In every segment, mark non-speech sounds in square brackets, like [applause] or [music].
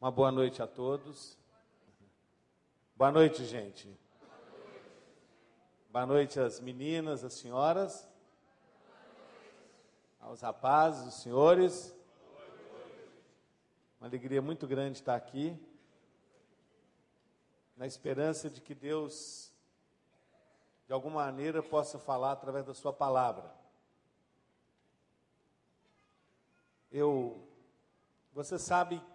Uma boa noite a todos. Boa noite, gente. Boa noite às meninas, às senhoras, aos rapazes, os senhores. Uma alegria muito grande estar aqui, na esperança de que Deus, de alguma maneira, possa falar através da Sua palavra. Eu, você sabe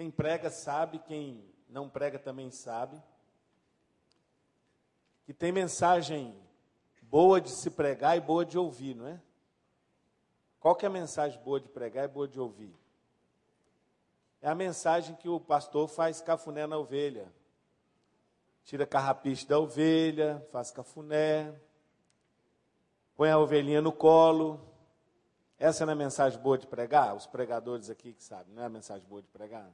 quem prega sabe, quem não prega também sabe. Que tem mensagem boa de se pregar e boa de ouvir, não é? Qual que é a mensagem boa de pregar e boa de ouvir? É a mensagem que o pastor faz cafuné na ovelha. Tira carrapiche da ovelha, faz cafuné, põe a ovelhinha no colo. Essa não é a mensagem boa de pregar? Os pregadores aqui que sabem, não é a mensagem boa de pregar?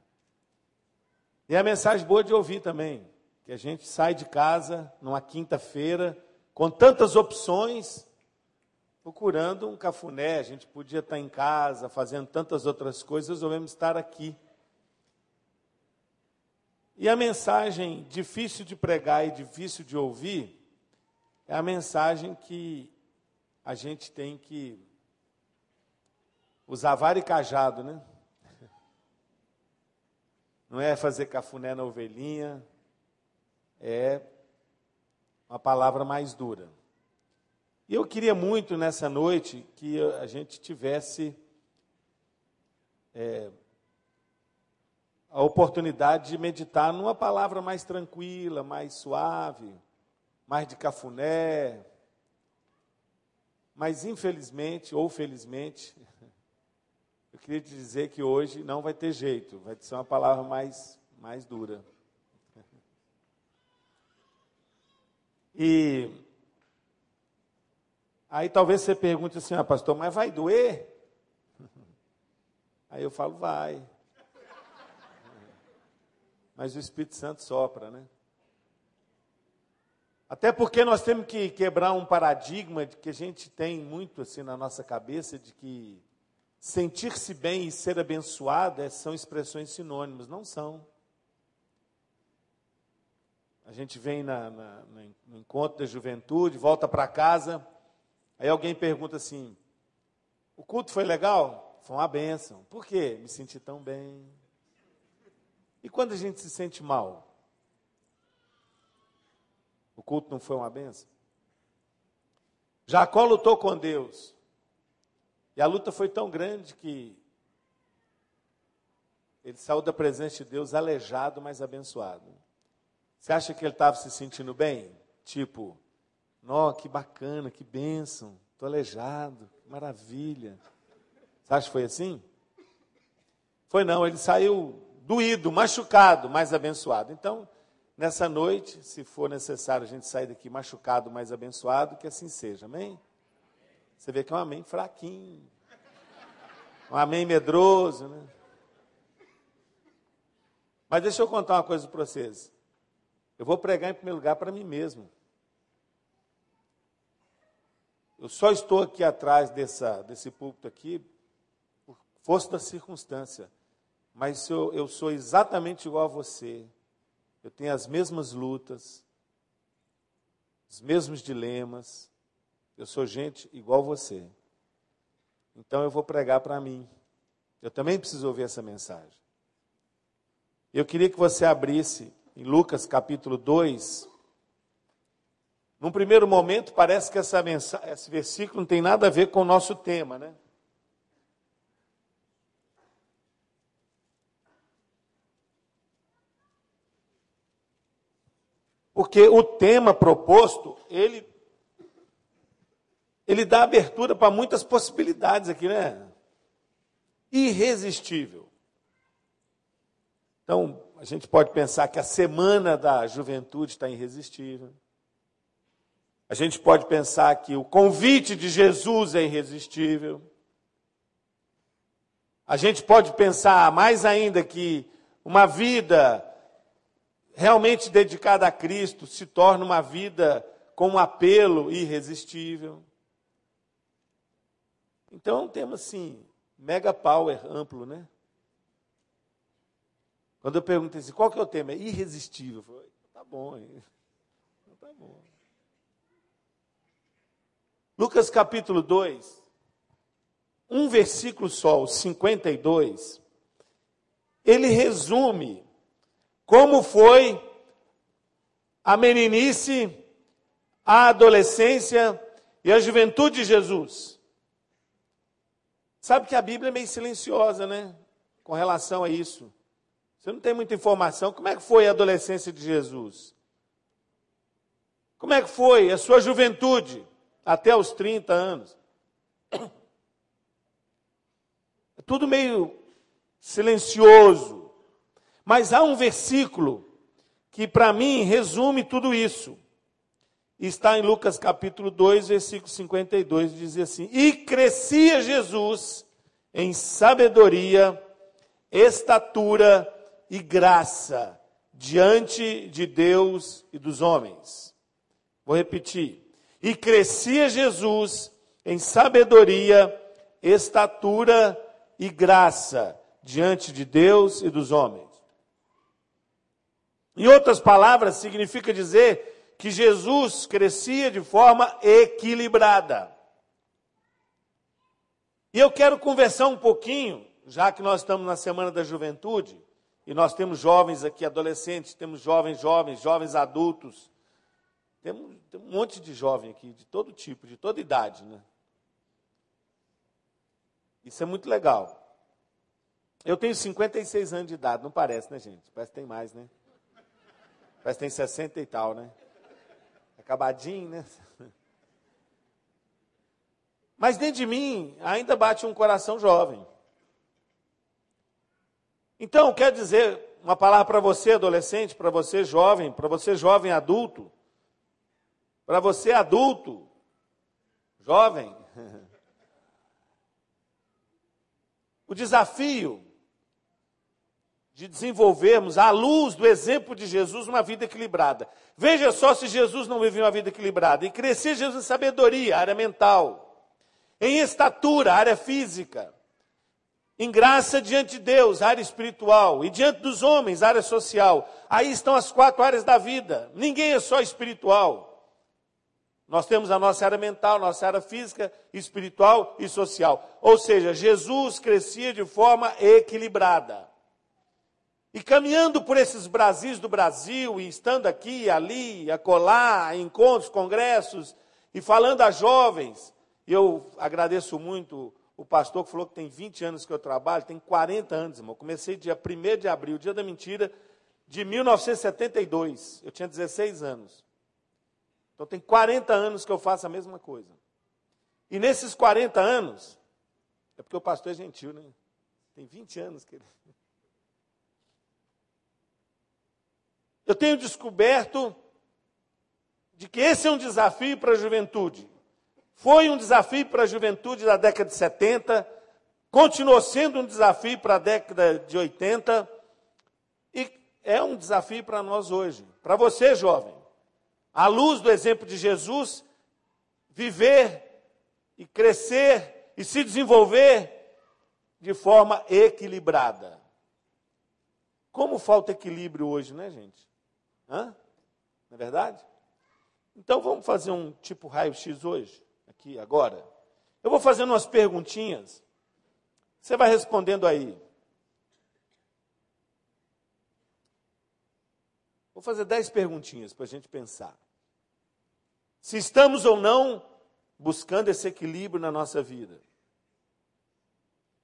E é a mensagem boa de ouvir também, que a gente sai de casa numa quinta-feira com tantas opções, procurando um cafuné, a gente podia estar em casa fazendo tantas outras coisas, resolvemos estar aqui. E a mensagem difícil de pregar e difícil de ouvir é a mensagem que a gente tem que usar vara e cajado, né? Não é fazer cafuné na ovelhinha, é uma palavra mais dura. E eu queria muito nessa noite que a gente tivesse é, a oportunidade de meditar numa palavra mais tranquila, mais suave, mais de cafuné. Mas infelizmente ou felizmente, eu queria te dizer que hoje não vai ter jeito, vai ser uma palavra mais, mais dura. [laughs] E aí talvez você pergunte assim, ah, pastor, mas vai doer? [laughs] Aí eu falo, vai. [laughs] Mas o Espírito Santo sopra, né? Até porque nós temos que quebrar um paradigma de que a gente tem muito assim na nossa cabeça de que sentir-se bem e ser abençoado é, são expressões sinônimas. Não são. A gente vem na, na, no encontro da juventude, volta para casa, aí alguém pergunta assim: o culto foi legal? Foi uma benção. Por quê? Me senti tão bem. E quando a gente se sente mal? O culto não foi uma benção? Jacó lutou com Deus. E a luta foi tão grande que ele saiu da presença de Deus aleijado, mas abençoado. Você acha que ele estava se sentindo bem? Tipo, nó, que bacana, que bênção, estou aleijado, que maravilha. Você acha que foi assim? Foi não, ele saiu doído, machucado, mas abençoado. Então, nessa noite, se for necessário a gente sair daqui machucado, mas abençoado, que assim seja, amém? Você vê que é um amém fraquinho. Um amém medroso, né? Mas deixa eu contar uma coisa para vocês. Eu vou pregar em primeiro lugar para mim mesmo. Eu só estou aqui atrás dessa, desse púlpito aqui por força da circunstância. Mas eu, eu sou exatamente igual a você. Eu tenho as mesmas lutas, os mesmos dilemas, eu sou gente igual você. Então eu vou pregar para mim. Eu também preciso ouvir essa mensagem. Eu queria que você abrisse em Lucas capítulo 2. Num primeiro momento, parece que essa mensagem, esse versículo não tem nada a ver com o nosso tema, né? Porque o tema proposto, ele ele dá abertura para muitas possibilidades aqui, né? Irresistível. Então, a gente pode pensar que a semana da juventude está irresistível. A gente pode pensar que o convite de Jesus é irresistível. A gente pode pensar mais ainda que uma vida realmente dedicada a Cristo se torna uma vida com um apelo irresistível. Então é um tema assim, mega power, amplo, né? Quando eu perguntei assim, qual que é o tema? É irresistível. Eu falei, tá bom, hein? Tá bom. Lucas capítulo 2, um versículo só, o 52, ele resume como foi a meninice, a adolescência e a juventude de Jesus. Sabe que a Bíblia é meio silenciosa, né? Com relação a isso. Você não tem muita informação. Como é que foi a adolescência de Jesus? Como é que foi a sua juventude até os 30 anos? É tudo meio silencioso. Mas há um versículo que, para mim, resume tudo isso. Está em Lucas capítulo 2, versículo 52, diz assim: E crescia Jesus em sabedoria, estatura e graça diante de Deus e dos homens. Vou repetir. E crescia Jesus em sabedoria, estatura e graça diante de Deus e dos homens. Em outras palavras, significa dizer que Jesus crescia de forma equilibrada. E eu quero conversar um pouquinho, já que nós estamos na Semana da Juventude, e nós temos jovens aqui, adolescentes, temos jovens, jovens, jovens adultos. Temos, um monte de jovem aqui, de todo tipo, de toda idade, né? Isso é muito legal. Eu tenho 56 anos de idade, não parece, né, gente? Parece que tem mais, né? Parece que tem 60 e tal, né? Acabadinho, né? [laughs] Mas dentro de mim ainda bate um coração jovem. Então, quer dizer uma palavra para você, adolescente, para você, jovem, para você, jovem adulto, para você, adulto, jovem. [laughs] O desafio de desenvolvermos, à luz do exemplo de Jesus, uma vida equilibrada. Veja só se Jesus não vivia uma vida equilibrada. E crescer Jesus em sabedoria, área mental, em estatura, área física, em graça diante de Deus, área espiritual, e diante dos homens, área social. Aí estão as quatro áreas da vida. Ninguém é só espiritual. Nós temos a nossa área mental, nossa área física, espiritual e social. Ou seja, Jesus crescia de forma equilibrada. E caminhando por esses Brasis do Brasil, e estando aqui, ali, acolá, em encontros, congressos, e falando a jovens, eu agradeço muito o pastor que falou que tem 20 anos que eu trabalho, tem 40 anos, irmão. comecei dia 1 de abril, dia da mentira, de 1972. Eu tinha 16 anos. Então tem 40 anos que eu faço a mesma coisa. E nesses 40 anos, é porque o pastor é gentil, né? Tem 20 anos que ele. Eu tenho descoberto de que esse é um desafio para a juventude. Foi um desafio para a juventude da década de 70, continuou sendo um desafio para a década de 80 e é um desafio para nós hoje. Para você, jovem, à luz do exemplo de Jesus, viver e crescer e se desenvolver de forma equilibrada. Como falta equilíbrio hoje, né, gente? Hã? Não é verdade? Então vamos fazer um tipo raio-x hoje? aqui agora. Eu vou fazendo umas perguntinhas. Você vai respondendo aí. Vou fazer dez perguntinhas para a gente pensar. Se estamos ou não buscando esse equilíbrio na nossa vida.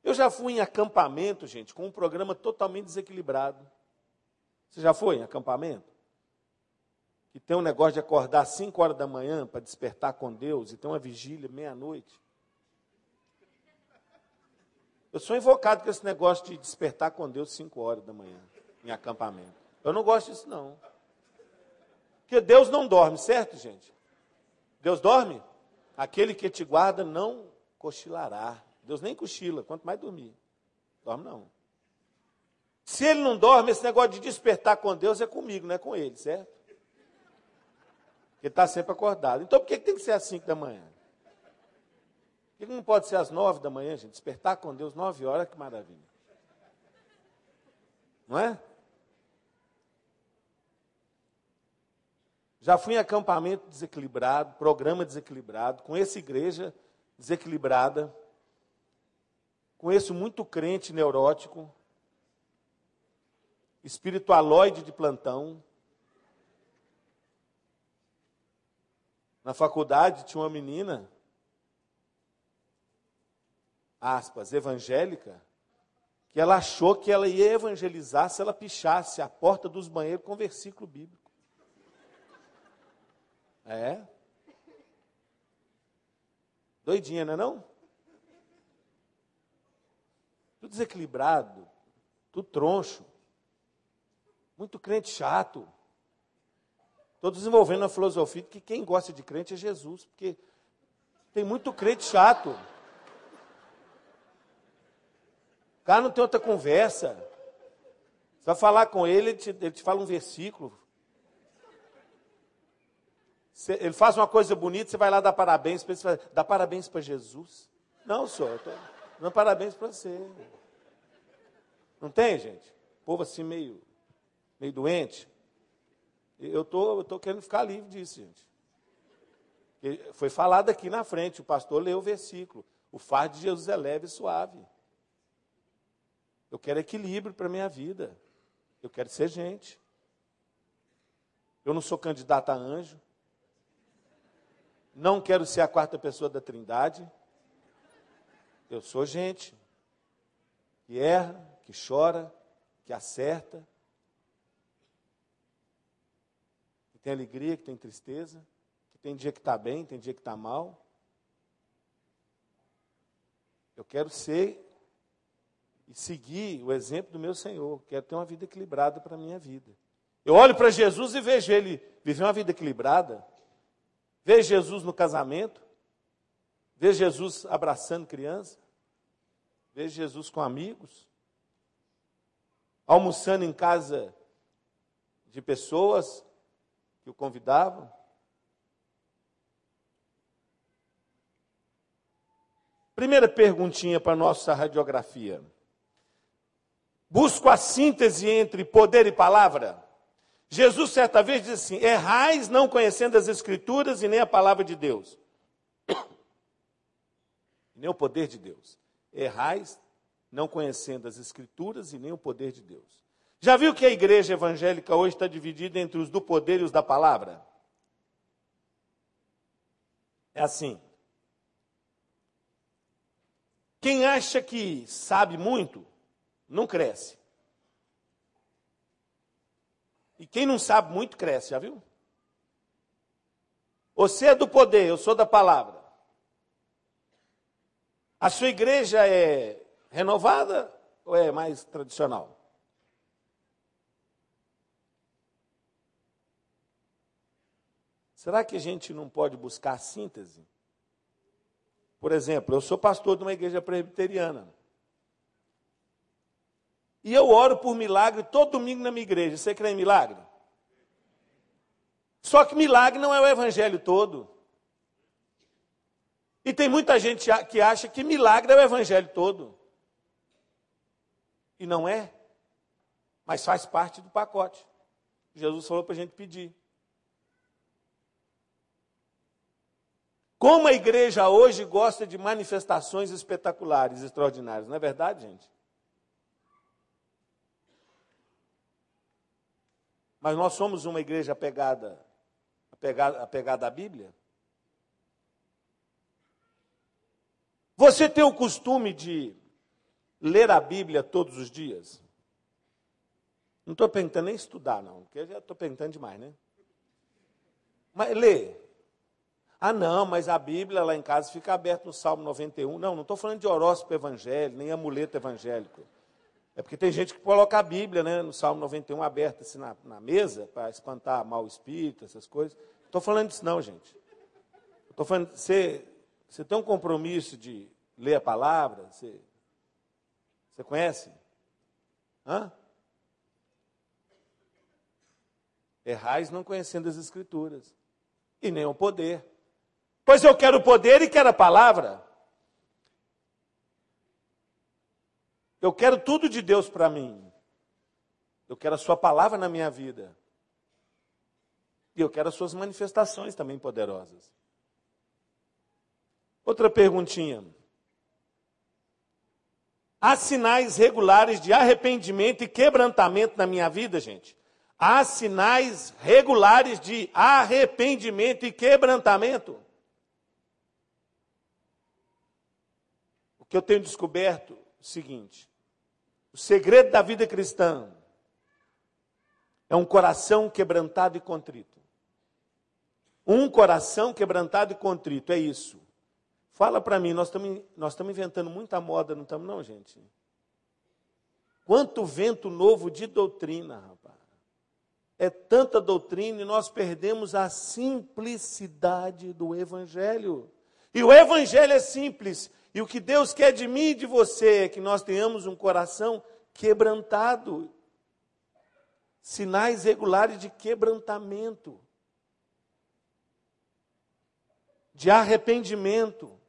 Eu já fui em acampamento, gente, com um programa totalmente desequilibrado. Você já foi em acampamento? Que tem um negócio de acordar às 5 horas da manhã para despertar com Deus e tem uma vigília meia-noite. Eu sou invocado com esse negócio de despertar com Deus 5 horas da manhã, em acampamento. Eu não gosto disso, não. Porque Deus não dorme, certo, gente? Deus dorme? Aquele que te guarda não cochilará. Deus nem cochila, quanto mais dormir. Dorme não. Se ele não dorme, esse negócio de despertar com Deus é comigo, não é com ele, certo? Porque está sempre acordado. Então por que, tem que ser às 5 da manhã? Por que, não pode ser às 9 da manhã, gente? Despertar com Deus 9 horas, que maravilha. Não é? Já fui em acampamento desequilibrado, programa desequilibrado, com essa igreja desequilibrada, conheço muito crente neurótico, espiritualoide de plantão, Na faculdade tinha uma menina, aspas, evangélica, que ela achou que ela ia evangelizar se ela pichasse a porta dos banheiros com versículo bíblico. É. Doidinha, não é não? Tudo desequilibrado, tudo troncho. Muito crente chato. Estou desenvolvendo uma filosofia de que quem gosta de crente é Jesus, porque tem muito crente chato. O cara não tem outra conversa. Você vai falar com ele, ele te, ele te fala um versículo, ele faz uma coisa bonita, você vai lá dar parabéns para ele, você vai dar parabéns para Jesus. Não, senhor, estou dando parabéns para você. Não tem, gente? O povo assim meio, meio doente. Eu tô, estou tô querendo ficar livre disso, gente. Foi falado aqui na frente, o pastor leu o versículo. O fardo de Jesus é leve e suave. Eu quero equilíbrio para a minha vida. Eu quero ser gente. Eu não sou candidato a anjo. Não quero ser a quarta pessoa da Trindade. Eu sou gente que erra, que chora, que acerta, que tem alegria, que tem tristeza, que tem dia que está bem, tem dia que está mal. Eu quero ser e seguir o exemplo do meu Senhor. Quero ter uma vida equilibrada para a minha vida. Eu olho para Jesus e vejo ele viver uma vida equilibrada. Vê Jesus no casamento. Vê Jesus abraçando criança. Vê Jesus com amigos. Almoçando em casa de pessoas que o convidavam. Primeira perguntinha para nossa radiografia. Busco a síntese entre poder e palavra? Jesus, certa vez, disse assim: Errais não conhecendo as Escrituras e nem a palavra de Deus, nem o poder de Deus. Errais não conhecendo as Escrituras e nem o poder de Deus. Já viu que a igreja evangélica hoje está dividida entre os do poder e os da palavra? É assim. Quem acha que sabe muito, não cresce. E quem não sabe muito cresce, já viu? Você é do poder, eu sou da palavra. A sua igreja é renovada ou é mais tradicional? Será que a gente não pode buscar síntese? Por exemplo, eu sou pastor de uma igreja presbiteriana. E eu oro por milagre todo domingo na minha igreja. Você crê em milagre? Só que milagre não é o evangelho todo. E tem muita gente que acha que milagre é o evangelho todo. E não é. Mas faz parte do pacote. Jesus falou para a gente pedir. Como a igreja hoje gosta de manifestações espetaculares, extraordinárias, não é verdade, gente? Mas nós somos uma igreja apegada, apegada, apegada à Bíblia? Você tem o costume de ler a Bíblia todos os dias? Não estou perguntando nem estudar, não, porque eu já estou perguntando demais, né? Mas lê. Ah, não, mas a Bíblia lá em casa fica aberta no Salmo 91. Não, não estou falando de horóscopo evangélico, nem amuleto evangélico. É porque tem gente que coloca a Bíblia, né, no Salmo 91, aberta assim na, na mesa, para espantar mal espírito, essas coisas. Não estou falando disso não, gente. Estou falando, você, você tem um compromisso de ler a palavra? Você, você conhece? Hã? Errais não conhecendo as Escrituras. E nem o poder. Pois eu quero poder e quero a palavra. Eu quero tudo de Deus para mim. Eu quero a Sua palavra na minha vida. E eu quero as suas manifestações também poderosas. Outra perguntinha. Há sinais regulares de arrependimento e quebrantamento na minha vida, gente? Há sinais regulares de arrependimento e quebrantamento? Que eu tenho descoberto o seguinte: o segredo da vida cristã é um coração quebrantado e contrito. Um coração quebrantado e contrito, é isso. Fala para mim, nós estamos inventando muita moda, não estamos, não, gente? Quanto vento novo de doutrina, rapaz. É tanta doutrina e nós perdemos a simplicidade do Evangelho. E o Evangelho é simples. E o que Deus quer de mim e de você é que nós tenhamos um coração quebrantado. Sinais regulares de quebrantamento. de arrependimento.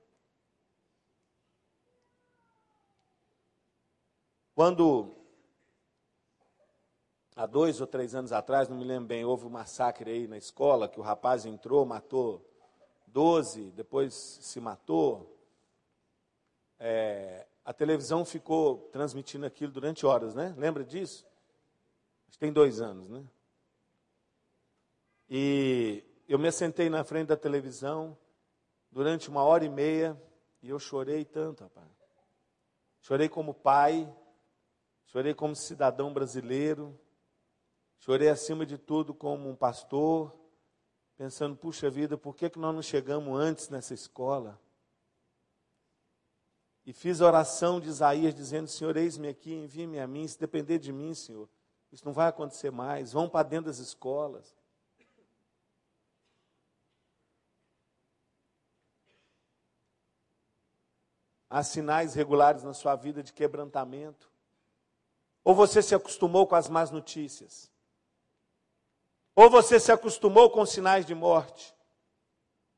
Quando, há dois ou três anos atrás, não me lembro bem, houve um massacre aí na escola, que o rapaz entrou, matou 12, depois se matou. É, a televisão ficou transmitindo aquilo durante horas, né? Lembra disso? Acho que tem dois anos, né? E eu me sentei na frente da televisão, durante uma hora e meia e eu chorei tanto, rapaz. Chorei como pai, chorei como cidadão brasileiro, chorei acima de tudo como um pastor, pensando, puxa vida, por que, que nós não chegamos antes nessa escola? E fiz a oração de Isaías dizendo, Senhor, eis-me aqui, envie-me a mim, se depender de mim, Senhor, isso não vai acontecer mais, vão para dentro das escolas. Há sinais regulares na sua vida de quebrantamento? Ou você se acostumou com as más notícias? Ou você se acostumou com sinais de morte?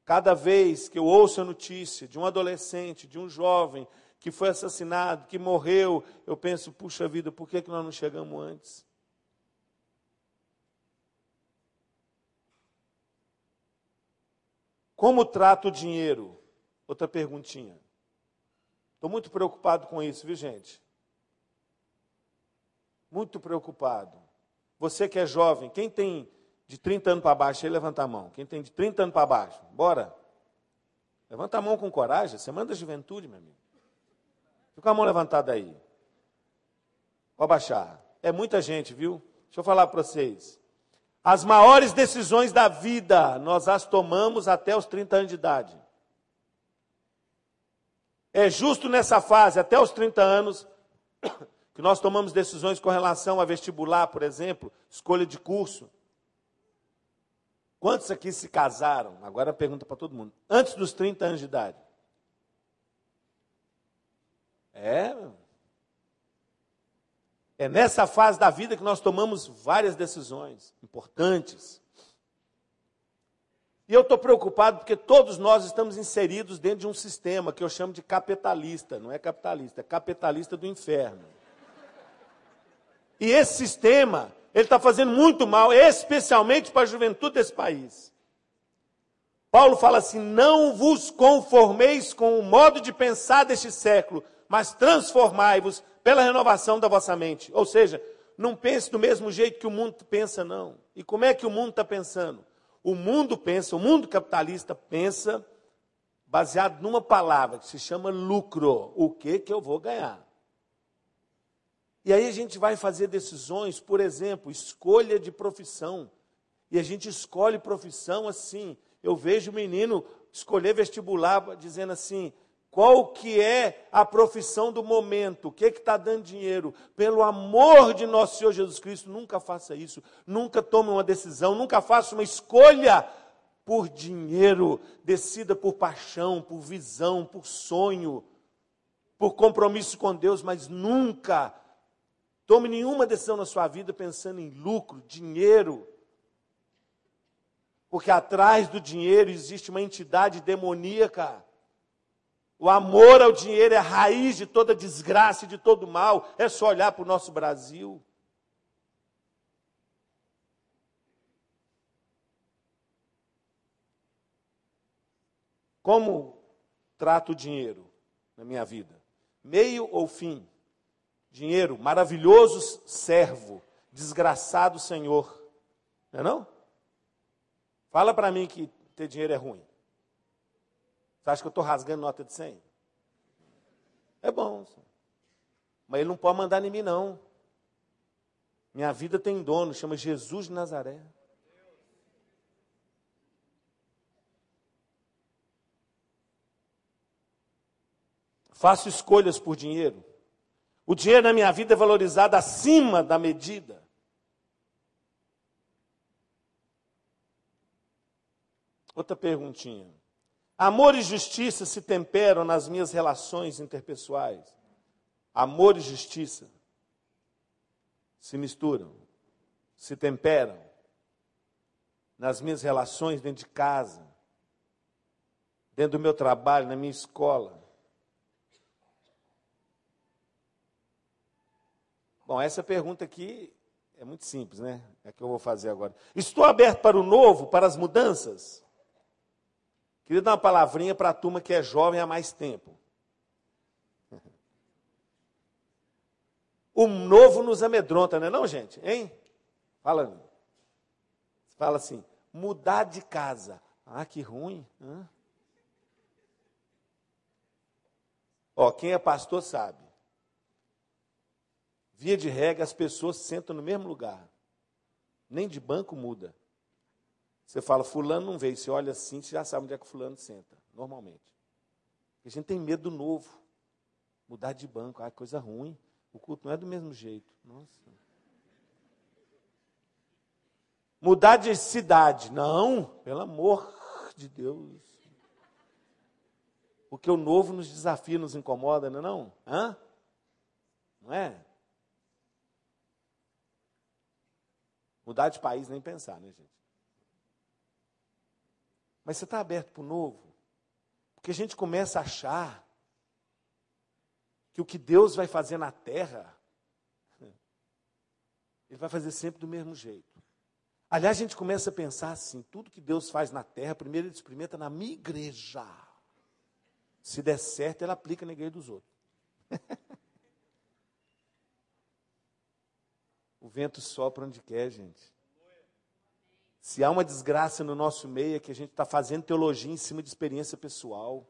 Cada vez que eu ouço a notícia de um adolescente, de um jovem que foi assassinado, que morreu, eu penso, puxa vida, por que, que nós não chegamos antes? Como trata o dinheiro? Outra perguntinha. Estou muito preocupado com isso, viu, gente? Muito preocupado. Você que é jovem, quem tem de 30 anos para baixo, aí levanta a mão. Quem tem de 30 anos para baixo, bora. Levanta a mão com coragem, você manda a juventude, meu amigo. Fica a mão levantada aí. Pode baixar. É muita gente, viu? Deixa eu falar para vocês. As maiores decisões da vida, nós as tomamos até os 30 anos de idade. É justo nessa fase, até os 30 anos, [coughs] que nós tomamos decisões com relação a vestibular, por exemplo, escolha de curso. Quantos aqui se casaram? Agora pergunta para todo mundo. Antes dos 30 anos de idade. É. É nessa fase da vida que nós tomamos várias decisões importantes. E eu estou preocupado porque todos nós estamos inseridos dentro de um sistema que eu chamo de capitalista. Não é capitalista, é capitalista do inferno. E esse sistema, ele está fazendo muito mal, especialmente para a juventude desse país. Paulo fala assim: não vos conformeis com o modo de pensar deste século, mas transformai-vos pela renovação da vossa mente. Ou seja, não pense do mesmo jeito que o mundo pensa, não. E como é que o mundo está pensando? O mundo pensa, o mundo capitalista pensa baseado numa palavra que se chama lucro. O que que eu vou ganhar? E aí a gente vai fazer decisões, por exemplo, escolha de profissão. E a gente escolhe profissão assim. Eu vejo o menino escolher vestibular dizendo assim: qual que é a profissão do momento? O que está dando dinheiro? Pelo amor de nosso Senhor Jesus Cristo, nunca faça isso. Nunca tome uma decisão, nunca faça uma escolha por dinheiro. Decida por paixão, por visão, por sonho, por compromisso com Deus, mas nunca Tome nenhuma decisão na sua vida pensando em lucro, dinheiro. Porque atrás do dinheiro existe uma entidade demoníaca. O amor ao dinheiro é a raiz de toda desgraça e de todo mal. É só olhar para o nosso Brasil. Como trato o dinheiro na minha vida? Meio ou fim? Dinheiro, maravilhoso servo, desgraçado senhor. Não é não? Fala para mim que ter dinheiro é ruim. Você acha que eu estou rasgando nota de 100? É bom. Mas ele não pode mandar em mim, não. Minha vida tem dono, chama Jesus de Nazaré. Faço escolhas por dinheiro. O dinheiro na minha vida é valorizado acima da medida. Outra perguntinha. Amor e justiça se temperam nas minhas relações interpessoais. Amor e justiça se misturam, se temperam nas minhas relações dentro de casa, dentro do meu trabalho, na minha escola. Bom, essa pergunta aqui é muito simples, né? É que eu vou fazer agora. Estou aberto para o novo, para as mudanças? Queria dar uma palavrinha para a turma que é jovem há mais tempo. O [laughs] novo nos amedronta, não é não, gente? Hein? Fala. Fala assim, mudar de casa. Ah, que ruim. Ó, quem é pastor sabe. Via de regra, as pessoas sentam no mesmo lugar. Nem de banco muda. Você fala, fulano não veio. Você olha assim, você já sabe onde é que fulano senta, normalmente. a gente tem medo do novo. Mudar de banco, ah, coisa ruim. O culto não é do mesmo jeito. Nossa. Mudar de cidade. Não, pelo amor de Deus. Porque o novo nos desafia, nos incomoda, não é não? Hã? Não é? Mudar de país nem pensar, né, gente? Mas você está aberto para o novo? Porque a gente começa a achar que o que Deus vai fazer na terra, [laughs] Ele vai fazer sempre do mesmo jeito. Aliás, a gente começa a pensar assim: tudo que Deus faz na terra, primeiro Ele experimenta na minha igreja. Se der certo, Ele aplica na igreja dos outros. [laughs] o vento sopra onde quer, gente. Se há uma desgraça no nosso meio, é que a gente está fazendo teologia em cima de experiência pessoal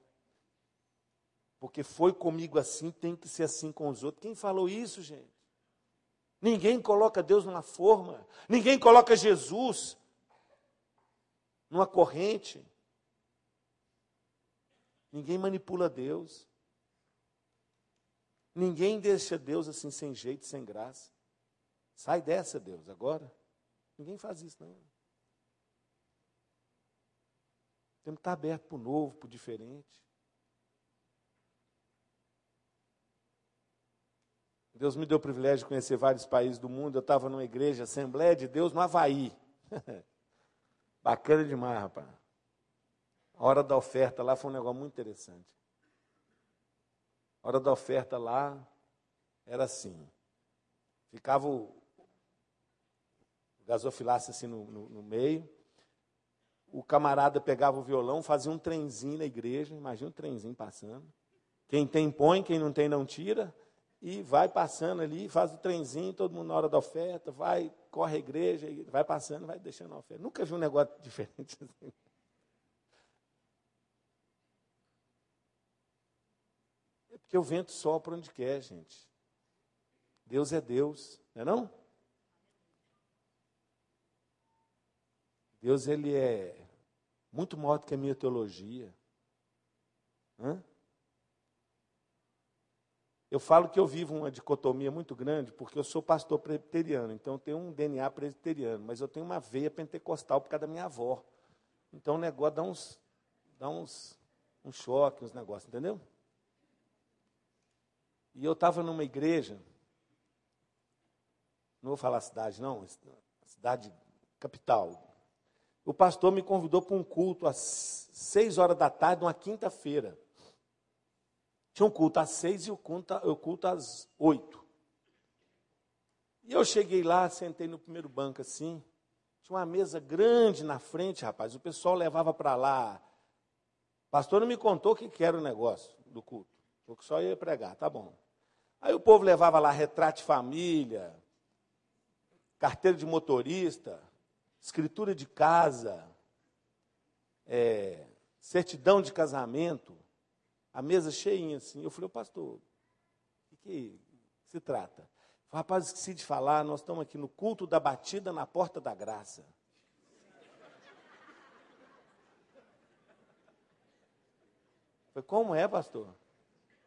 porque foi comigo assim, tem que ser assim com os outros. Quem falou isso, gente? Ninguém coloca Deus numa forma, ninguém coloca Jesus numa corrente. Ninguém manipula Deus. Ninguém deixa Deus assim sem jeito, sem graça. Sai dessa, Deus, agora. Ninguém faz isso, não. Temos que estar aberto para o novo, para o diferente. Deus me deu o privilégio de conhecer vários países do mundo. Eu estava numa igreja, Assembleia de Deus, no Havaí. [laughs] Bacana demais, rapaz. A hora da oferta lá foi um negócio muito interessante. A hora da oferta lá era assim. Ficava o gasofilasse assim no, no, no meio. O camarada pegava o violão, fazia um trenzinho na igreja. Imagina um trenzinho passando. Quem tem põe, quem não tem não tira e vai passando ali, faz o trenzinho, todo mundo na hora da oferta, vai, corre a igreja, vai passando, vai deixando a oferta. Nunca vi um negócio [laughs] diferente assim. É porque o vento sopra onde quer, gente. Deus é Deus, não é não? Deus, ele é muito maior do que a minha teologia. Hã? Eu falo que eu vivo uma dicotomia muito grande, porque eu sou pastor presbiteriano, então eu tenho um DNA presbiteriano, mas eu tenho uma veia pentecostal por causa da minha avó. Então o negócio dá uns, dá uns, um choque, uns negócios, entendeu? E eu estava numa igreja, não vou falar cidade, não, cidade capital. O pastor me convidou para um culto às seis horas da tarde, numa quinta-feira. Tinha um culto às seis e o culto, o culto às oito. E eu cheguei lá, sentei no primeiro banco assim. Tinha uma mesa grande na frente, rapaz. O pessoal levava para lá pastor não me contou o que era o negócio do culto. Falou que só ia pregar, tá bom. Aí o povo levava lá retrato de família, carteira de motorista, escritura de casa, é, certidão de casamento, a mesa cheinha assim. Eu falei, pastor, o que, que se trata? Falei, rapaz, esqueci de falar, nós estamos aqui no culto da batida na porta da graça. Falei, como é, pastor?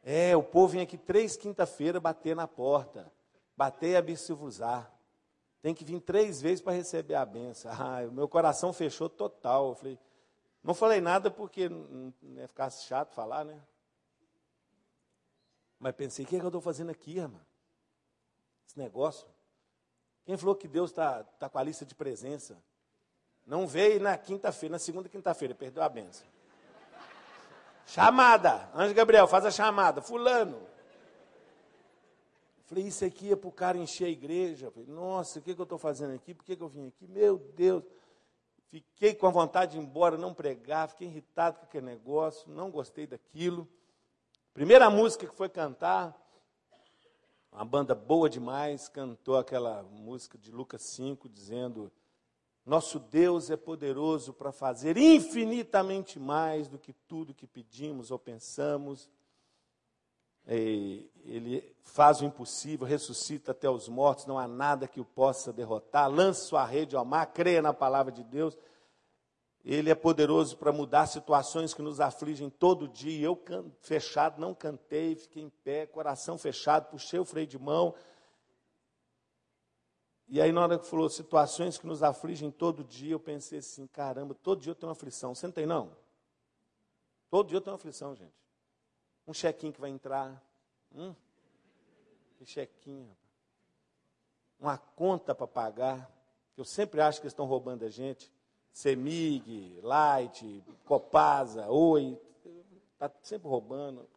É, o povo vem aqui três quinta-feira bater na porta. Bater e abissivuzar. Tem que vir três vezes para receber a benção. [laughs] Ah, meu coração fechou total. Eu falei, não falei nada porque não ia ficar chato falar, né? Mas pensei, o que, é que eu estou fazendo aqui, irmão? Esse negócio. Quem falou que Deus está tá com a lista de presença? Não veio na quinta-feira, na segunda quinta-feira, perdeu a benção. Chamada. Anjo Gabriel, faz a chamada. Fulano. Falei, isso aqui é para o cara encher a igreja. Falei, nossa, o que, que eu estou fazendo aqui? Por que, que eu vim aqui? Meu Deus. Fiquei com a vontade de ir embora, não pregar, fiquei irritado com aquele negócio, não gostei daquilo. Primeira música que foi cantar, uma banda boa demais, cantou aquela música de Lucas 5, dizendo: nosso Deus é poderoso para fazer infinitamente mais do que tudo que pedimos ou pensamos. Ele faz o impossível, ressuscita até os mortos, não há nada que o possa derrotar. Lance sua rede ao mar, creia na palavra de Deus. Ele é poderoso para mudar situações que nos afligem todo dia. Eu, fechado, não cantei, fiquei em pé, coração fechado, puxei o freio de mão e aí, na hora que falou situações que nos afligem todo dia, eu pensei assim: caramba, todo dia eu tenho uma aflição. Você não tem, não? Todo dia eu tenho uma aflição, gente. Um chequinho que vai entrar. Hum? Que chequinho. Uma conta para pagar. Eu sempre acho que eles estão roubando a gente. Semig, Light, Copasa, Oi. Está sempre roubando.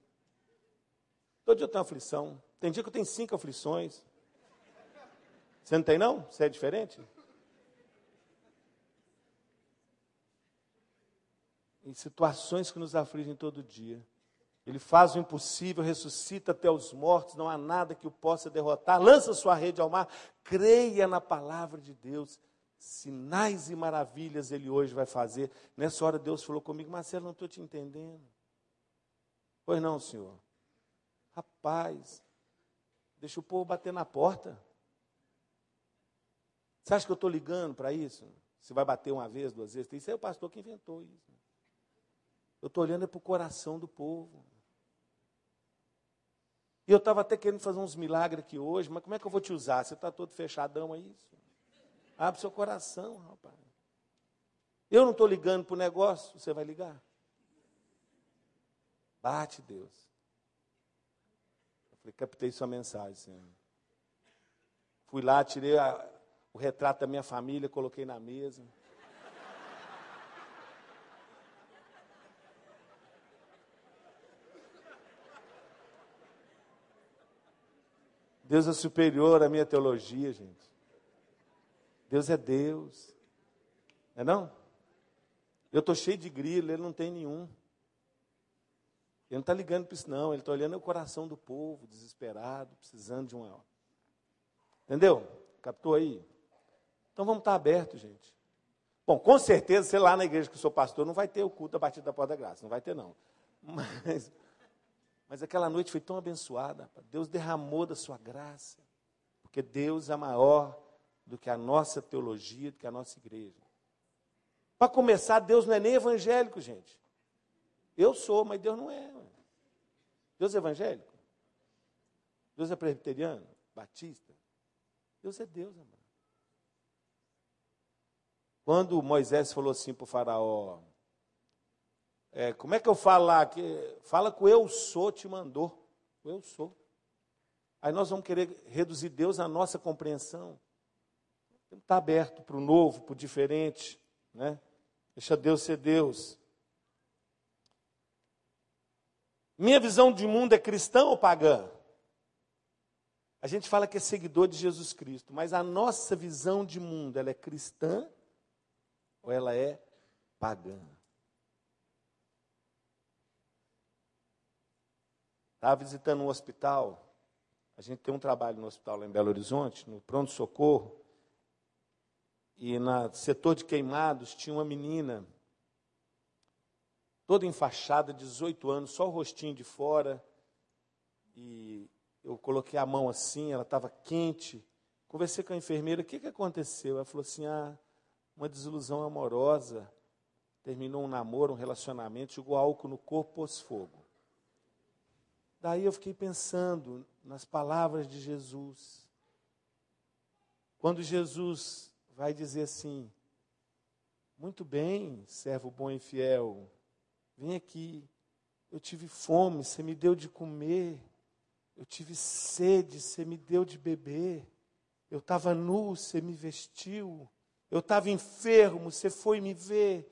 Todo dia eu tenho aflição. Tem dia que eu tenho cinco aflições. Você não tem, não? Você é diferente? Em situações que nos afligem todo dia. Ele faz o impossível, ressuscita até os mortos, não há nada que o possa derrotar. Lança sua rede ao mar, creia na palavra de Deus. Sinais e maravilhas ele hoje vai fazer. Nessa hora Deus falou comigo, Marcelo, não estou te entendendo. Pois não, senhor. Rapaz, deixa o povo bater na porta. Você acha que eu estou ligando para isso? Você vai bater uma vez, duas vezes? Isso é o pastor que inventou isso. Eu estou olhando é para o coração do povo. E eu estava até querendo fazer uns milagres aqui hoje, mas como é que eu vou te usar? Você está todo fechadão aí? Abre seu coração, rapaz. Eu não estou ligando para o negócio, você vai ligar. Bate, Deus. Eu falei, captei sua mensagem, Senhor. Fui lá, tirei a, o retrato da minha família, coloquei na mesa. Deus é superior à minha teologia, gente. Deus é Deus. É não? Eu estou cheio de grilo, ele não tem nenhum. Ele não está ligando para isso, não. Ele está olhando o coração do povo, desesperado, precisando de uma. Entendeu? Captou aí? Então vamos estar abertos, gente. Bom, com certeza, sei lá na igreja que eu sou pastor, não vai ter o culto a partir da porta da graça, não vai ter não. Mas, mas aquela noite foi tão abençoada, Deus derramou da sua graça, porque Deus é maior do que a nossa teologia, do que a nossa igreja. Para começar, Deus não é nem evangélico, gente. Eu sou, mas Deus não é. Deus é evangélico? Deus é presbiteriano? Batista? Deus é Deus, amado. Quando Moisés falou assim para o faraó, é, como é que eu falo lá? Que, fala o eu sou te mandou. Eu sou. Aí nós vamos querer reduzir Deus à nossa compreensão. Está aberto para o novo, para o diferente. Né? Deixa Deus ser Deus. Minha visão de mundo é cristã ou pagã? A gente fala que é seguidor de Jesus Cristo, mas a nossa visão de mundo, ela é cristã ou ela é pagã. Estava visitando um hospital. A gente tem um trabalho no hospital lá em Belo Horizonte, no pronto-socorro. E no setor de queimados tinha uma menina, toda enfaixada, 18 anos, só o rostinho de fora. E eu coloquei a mão assim, ela estava quente. Conversei com a enfermeira, o que, que aconteceu? Ela falou assim: ah, uma desilusão amorosa, terminou um namoro, um relacionamento, jogou álcool no corpo, pôs fogo. Daí eu fiquei pensando nas palavras de Jesus. Quando Jesus vai dizer assim: Muito bem, servo bom e fiel, vem aqui. Eu tive fome, você me deu de comer. Eu tive sede, você me deu de beber. Eu estava nu, você me vestiu. Eu estava enfermo, você foi me ver.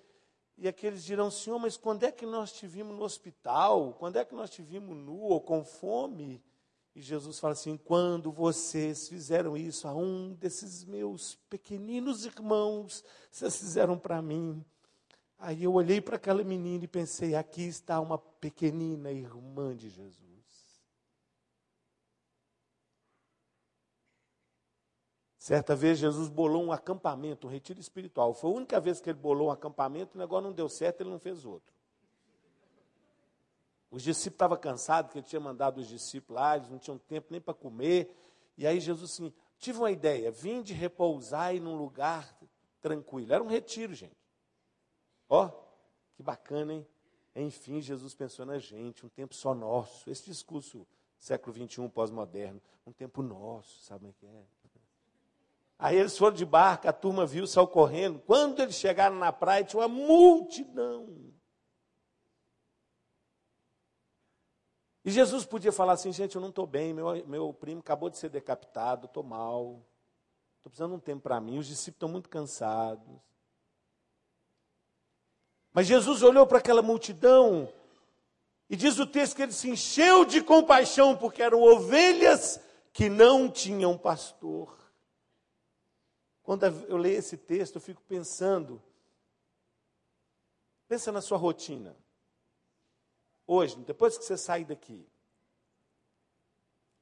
E aqueles dirão, Senhor, mas quando é que nós te vimos no hospital? Quando é que nós te vimos nu ou com fome? E Jesus fala assim: quando vocês fizeram isso a um desses meus pequeninos irmãos, vocês fizeram para mim. Aí eu olhei para aquela menina e pensei: aqui está uma pequenina irmã de Jesus. Certa vez Jesus bolou um acampamento, um retiro espiritual. Foi a única vez que ele bolou um acampamento, o negócio não deu certo, ele não fez outro. Os discípulos estavam cansados, que ele tinha mandado os discípulos lá, eles não tinham tempo nem para comer. E aí Jesus assim, tive uma ideia, vim de repousar em num lugar tranquilo. Era um retiro, gente. Ó, que bacana, hein? Enfim, Jesus pensou na gente, um tempo só nosso. Esse discurso século XXI pós-moderno, um tempo nosso, sabe o que é? Aí eles foram de barca, a turma viu, saiu correndo. Quando eles chegaram na praia, tinha uma multidão. E Jesus podia falar assim, gente, eu não estou bem, meu, meu primo acabou de ser decapitado, estou mal, estou precisando de um tempo para mim, os discípulos estão muito cansados. Mas Jesus olhou para aquela multidão e diz o texto que ele se encheu de compaixão, porque eram ovelhas que não tinham pastor. Quando eu leio esse texto, eu fico pensando, pensa na sua rotina. Hoje, depois que você sair daqui,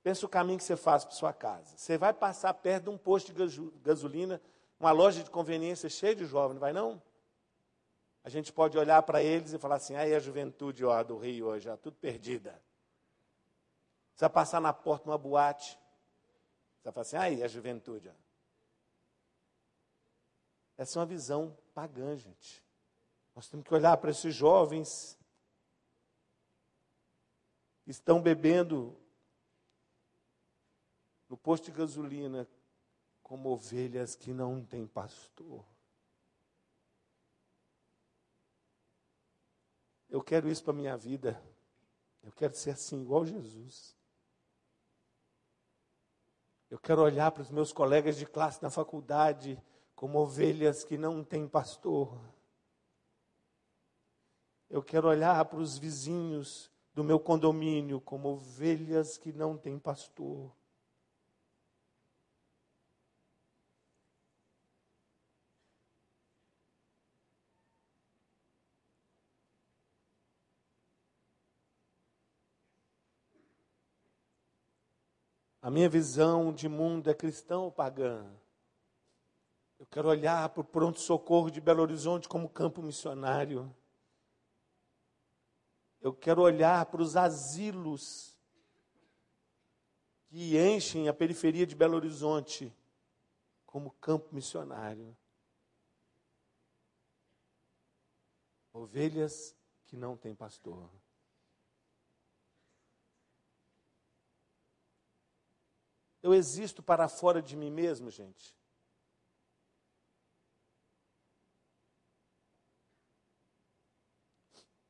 pensa o caminho que você faz para sua casa. Você vai passar perto de um posto de gasolina, uma loja de conveniência cheia de jovens, vai não? A gente pode olhar para eles e falar assim, aí a juventude ó, do Rio hoje, ó, tudo perdida. Você vai passar na porta de uma boate, você vai falar assim, aí a juventude, ó. Essa é uma visão pagã, gente. Nós temos que olhar para esses jovens que estão bebendo no posto de gasolina como ovelhas que não têm pastor. Eu quero isso para a minha vida. Eu quero ser assim, igual Jesus. Eu quero olhar para os meus colegas de classe na faculdade como ovelhas que não têm pastor. Eu quero olhar para os vizinhos do meu condomínio como ovelhas que não têm pastor. A minha visão de mundo é cristão ou pagã? Eu quero olhar para o pronto-socorro de Belo Horizonte como campo missionário. Eu quero olhar para os asilos que enchem a periferia de Belo Horizonte como campo missionário. Ovelhas que não têm pastor. Eu existo para fora de mim mesmo, gente.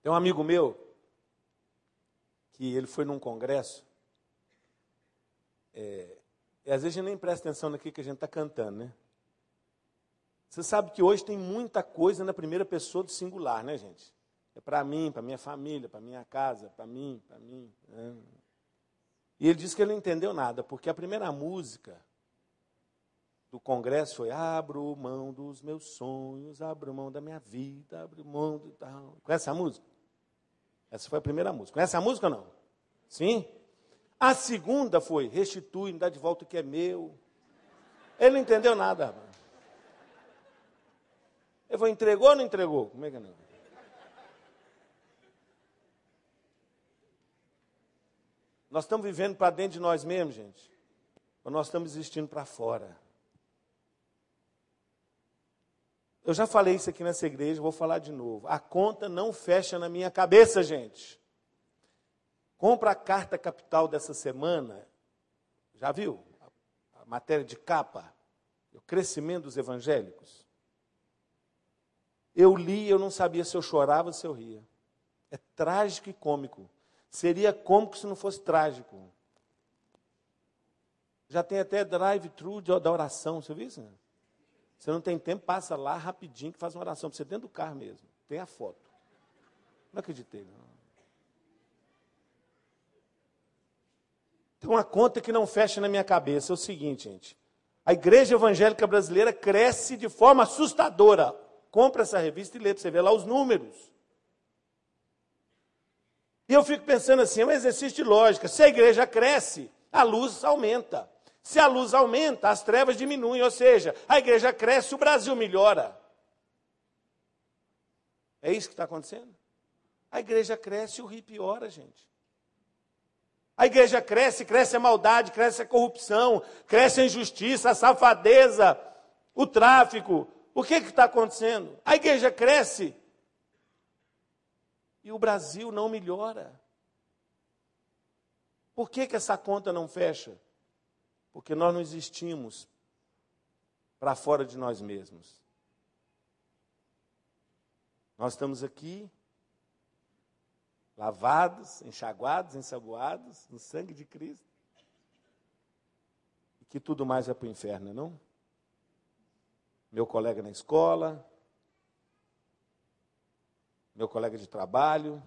Tem um amigo meu que ele foi num congresso. É, e às vezes a gente nem presta atenção naquilo que a gente está cantando, né? Você sabe que hoje tem muita coisa na primeira pessoa do singular, né, gente? É para mim, para minha família, para minha casa, para mim, para mim. Né? E ele disse que ele não entendeu nada, porque a primeira música do congresso foi Abro mão dos meus sonhos, abro mão da minha vida, abro mão do tal. Conhece a música? Essa foi a primeira música. Conhece a música ou não? Sim? A segunda foi: restitui, me dá de volta o que é meu. Ele não entendeu nada. Ele falou: entregou ou não entregou? Como é que é não? Nós estamos vivendo para dentro de nós mesmos, gente. Ou nós estamos existindo para fora. Eu já falei isso aqui nessa igreja, vou falar de novo. A conta não fecha na minha cabeça, gente. Compra a carta capital dessa semana. Já viu? A matéria de capa. O crescimento dos evangélicos. Eu li, eu não sabia se eu chorava ou se eu ria. É trágico e cômico. Seria cômico se não fosse trágico. Já tem até drive-thru da oração, você viu isso? Você não tem tempo, passa lá rapidinho que faz uma oração para você dentro do carro mesmo. Tem a foto. Não acreditei, não. Tem uma conta que não fecha na minha cabeça. É o seguinte, gente. A igreja evangélica brasileira cresce de forma assustadora. Compra essa revista e lê para você ver lá os números. E eu fico pensando assim, é um exercício de lógica. Se a igreja cresce, a luz aumenta. Se a luz aumenta, as trevas diminuem, ou seja, a igreja cresce, o Brasil melhora. É isso que está acontecendo? A igreja cresce e o rio piora, gente. A igreja cresce, cresce a maldade, cresce a corrupção, cresce a injustiça, a safadeza, o tráfico. O que está acontecendo? A igreja cresce e o Brasil não melhora. Por que, que essa conta não fecha? Porque nós não existimos para fora de nós mesmos. Nós estamos aqui, lavados, enxaguados, ensaboados no sangue de Cristo. E que tudo mais é para o inferno, não? Meu colega na escola, meu colega de trabalho,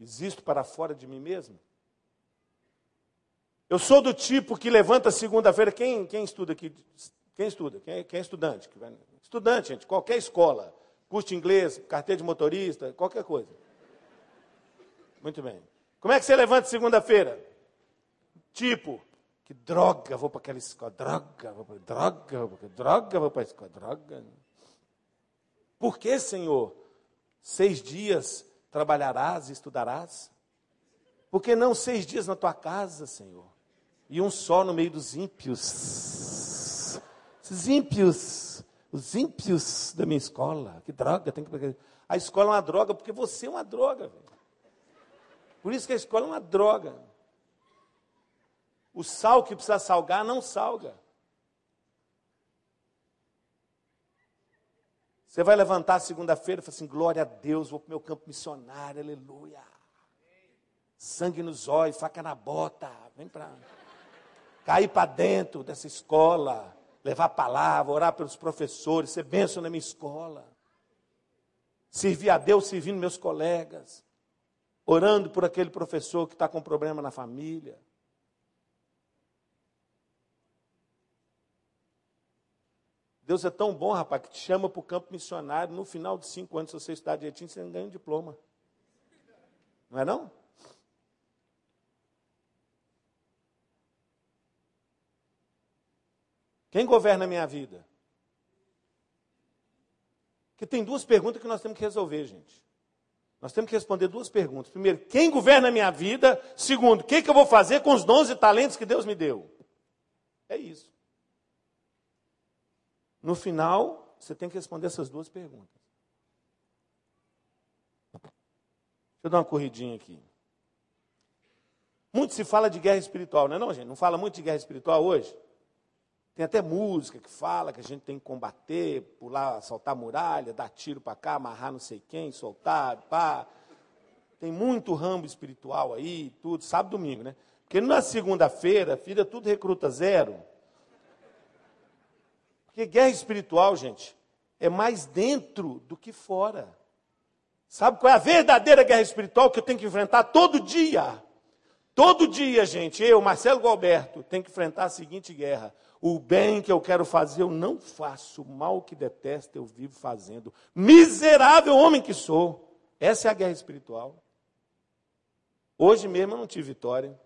Existo para fora de mim mesmo? Eu sou do tipo que levanta segunda-feira. Quem, quem estuda aqui? Quem estuda? Quem, quem é estudante? Estudante, gente, qualquer escola. Curso de inglês, carteira de motorista, qualquer coisa. Muito bem. Como é que você levanta segunda-feira? Tipo, que droga, vou para aquela escola, droga, vou para droga, vou para droga, vou para a escola, droga. Por que, Senhor? Seis dias trabalharás e estudarás? Por que não seis dias na tua casa, Senhor? E um só no meio dos ímpios. Os ímpios, os ímpios da minha escola. Que droga, tem que. A escola é uma droga porque você é uma droga. Véio. Por isso que a escola é uma droga. O sal que precisa salgar, não salga. Você vai levantar segunda-feira e falar assim: glória a Deus, vou para o meu campo missionário, aleluia. Sangue nos olhos, faca na bota, vem para cair para dentro dessa escola, levar a palavra, orar pelos professores, ser bênção na minha escola. Servir a Deus servindo meus colegas, orando por aquele professor que está com problema na família. Deus é tão bom, rapaz, que te chama para o campo missionário. No final de cinco anos, se você estudar direitinho, você ganha um diploma. Não é não? Quem governa a minha vida? Porque tem duas perguntas que nós temos que resolver, gente. Nós temos que responder duas perguntas. Primeiro, quem governa a minha vida? Segundo, o que, que eu vou fazer com os dons e talentos que Deus me deu? É isso. No final, você tem que responder essas duas perguntas. Deixa eu dar uma corridinha aqui. Muito se fala de guerra espiritual, não é não, gente? Não fala muito de guerra espiritual hoje? Tem até música que fala que a gente tem que combater, pular, saltar muralha, dar tiro para cá, amarrar não sei quem, soltar, pá. Tem muito ramo espiritual aí, tudo, sábado domingo, né? Porque na segunda-feira, filha, tudo recruta zero. Porque guerra espiritual, gente, é mais dentro do que fora. Sabe qual é a verdadeira guerra espiritual que eu tenho que enfrentar todo dia? Todo dia, gente, eu, Marcelo Galberto, tenho que enfrentar a seguinte guerra: o bem que eu quero fazer, eu não faço. O mal que detesto, eu vivo fazendo. Miserável homem que sou. Essa é a guerra espiritual. Hoje mesmo eu não tive vitória.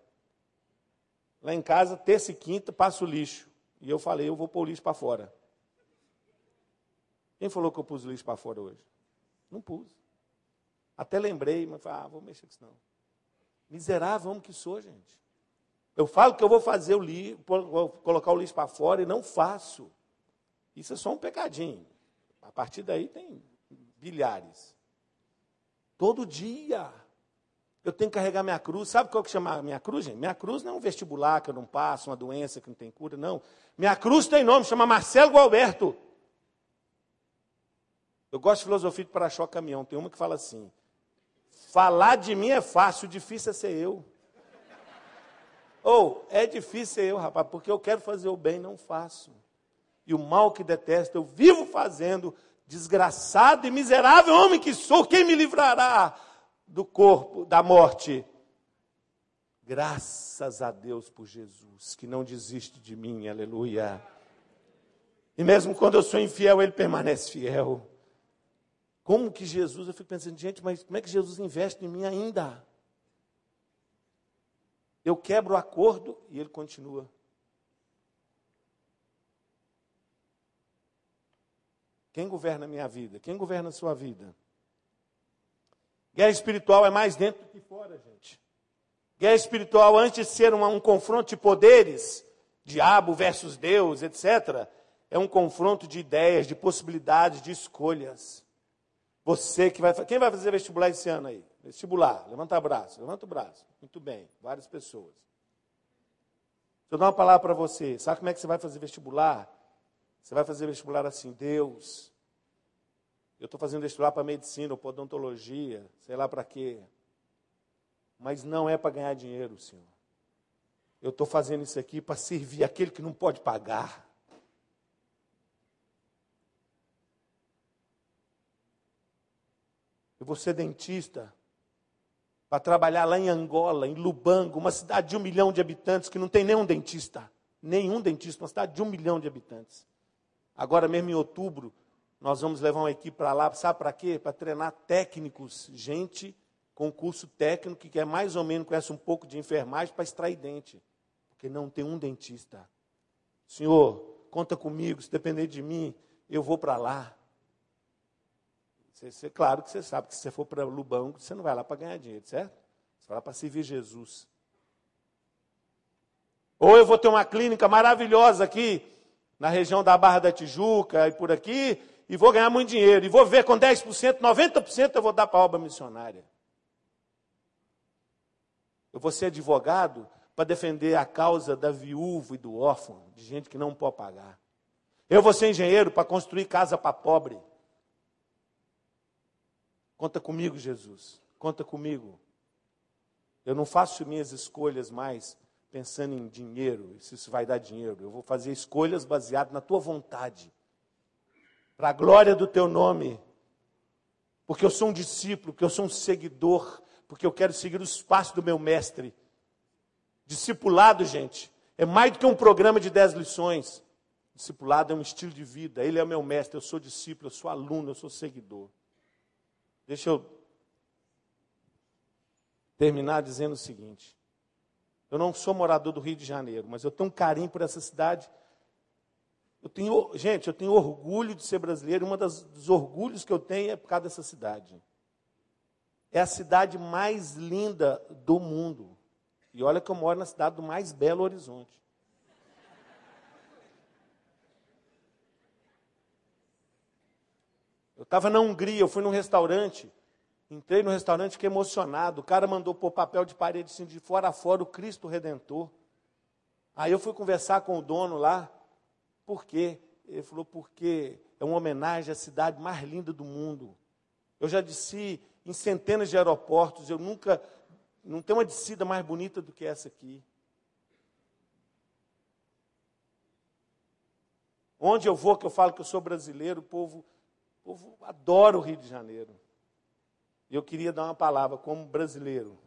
Lá em casa, terça e quinta, passo o lixo. E eu falei, eu vou pôr o lixo para fora. Quem falou que eu pus o lixo para fora hoje? Não pus. Até lembrei, mas falei, ah, vou mexer com isso não. Miserável homem que sou, gente. Eu falo que eu vou fazer o lixo, vou colocar o lixo para fora e não faço. Isso é só um pecadinho. A partir daí tem bilhares. Todo dia eu tenho que carregar minha cruz. Sabe qual que chama minha cruz, gente? Minha cruz não é um vestibular que eu não passo, uma doença que não tem cura, não. Minha cruz tem nome, chama Marcelo Gualberto. Eu gosto de filosofia de para-choque caminhão. Tem uma que fala assim: falar de mim é fácil, difícil é ser eu. Ou, oh, é difícil eu, rapaz, porque eu quero fazer o bem, não faço. E o mal que detesto, eu vivo fazendo, desgraçado e miserável homem que sou, quem me livrará do corpo, da morte? Graças a Deus por Jesus, que não desiste de mim, aleluia. E mesmo quando eu sou infiel, ele permanece fiel. Como que Jesus, eu fico pensando, gente, mas como é que Jesus investe em mim ainda? Eu quebro o acordo e ele continua. Quem governa a minha vida? Quem governa a sua vida? Guerra espiritual é mais dentro do que fora, gente. Guerra espiritual, antes de ser uma, um confronto de poderes, diabo versus Deus, etc., é um confronto de ideias, de possibilidades, de escolhas. Você que vai. Quem vai fazer vestibular esse ano aí? Vestibular. Levanta o braço, levanta o braço. Muito bem, várias pessoas. Deixa eu dar uma palavra para você. Sabe como é que você vai fazer vestibular? Você vai fazer vestibular assim, Deus. Eu estou fazendo vestibular para medicina ou odontologia, sei lá para quê. Mas não é para ganhar dinheiro, Senhor. Eu estou fazendo isso aqui para servir aquele que não pode pagar. Eu vou ser dentista para trabalhar lá em Angola, em Lubango, uma cidade de um milhão de habitantes que não tem nenhum dentista. Nenhum dentista, uma cidade de um milhão de habitantes. Agora mesmo em outubro, nós vamos levar uma equipe para lá, sabe para quê? Para treinar técnicos, gente com curso técnico que é mais ou menos conhece um pouco de enfermagem para extrair dente. Porque não tem um dentista. Senhor, conta comigo, se depender de mim, eu vou para lá. Você, você, claro que você sabe que se você for para Lubango, você não vai lá para ganhar dinheiro, certo? Você vai lá para servir Jesus. Ou eu vou ter uma clínica maravilhosa aqui, na região da Barra da Tijuca e por aqui, e vou ganhar muito dinheiro. E vou ver com 10%, 90% eu vou dar para a obra missionária. Eu vou ser advogado para defender a causa da viúva e do órfão, de gente que não pode pagar. Eu vou ser engenheiro para construir casa para pobre. Conta comigo, Jesus. Conta comigo. Eu não faço minhas escolhas mais pensando em dinheiro, se isso vai dar dinheiro. Eu vou fazer escolhas baseadas na tua vontade, para a glória do teu nome. Porque eu sou um discípulo, porque eu sou um seguidor, porque eu quero seguir os passos do meu mestre. Discipulado, gente, é mais do que um programa de dez lições. Discipulado é um estilo de vida. Ele é meu mestre, eu sou discípulo, eu sou aluno, eu sou seguidor. Deixa eu terminar dizendo o seguinte: eu não sou morador do Rio de Janeiro, mas eu tenho um carinho por essa cidade. Eu tenho, gente, eu tenho orgulho de ser brasileiro. Um dos orgulhos que eu tenho é por causa dessa cidade. É a cidade mais linda do mundo. E olha que eu moro na cidade do mais belo Horizonte. Estava na Hungria, eu fui num restaurante. Entrei no restaurante, fiquei emocionado. O cara mandou pôr papel de parede assim, de fora a fora, o Cristo Redentor. Aí eu fui conversar com o dono lá. Por quê? Ele falou, porque é uma homenagem à cidade mais linda do mundo. Eu já disse em centenas de aeroportos, eu nunca, não tem uma descida mais bonita do que essa aqui. Onde eu vou, que eu falo que eu sou brasileiro, o povo o povo adora o Rio de Janeiro. E eu queria dar uma palavra como brasileiro.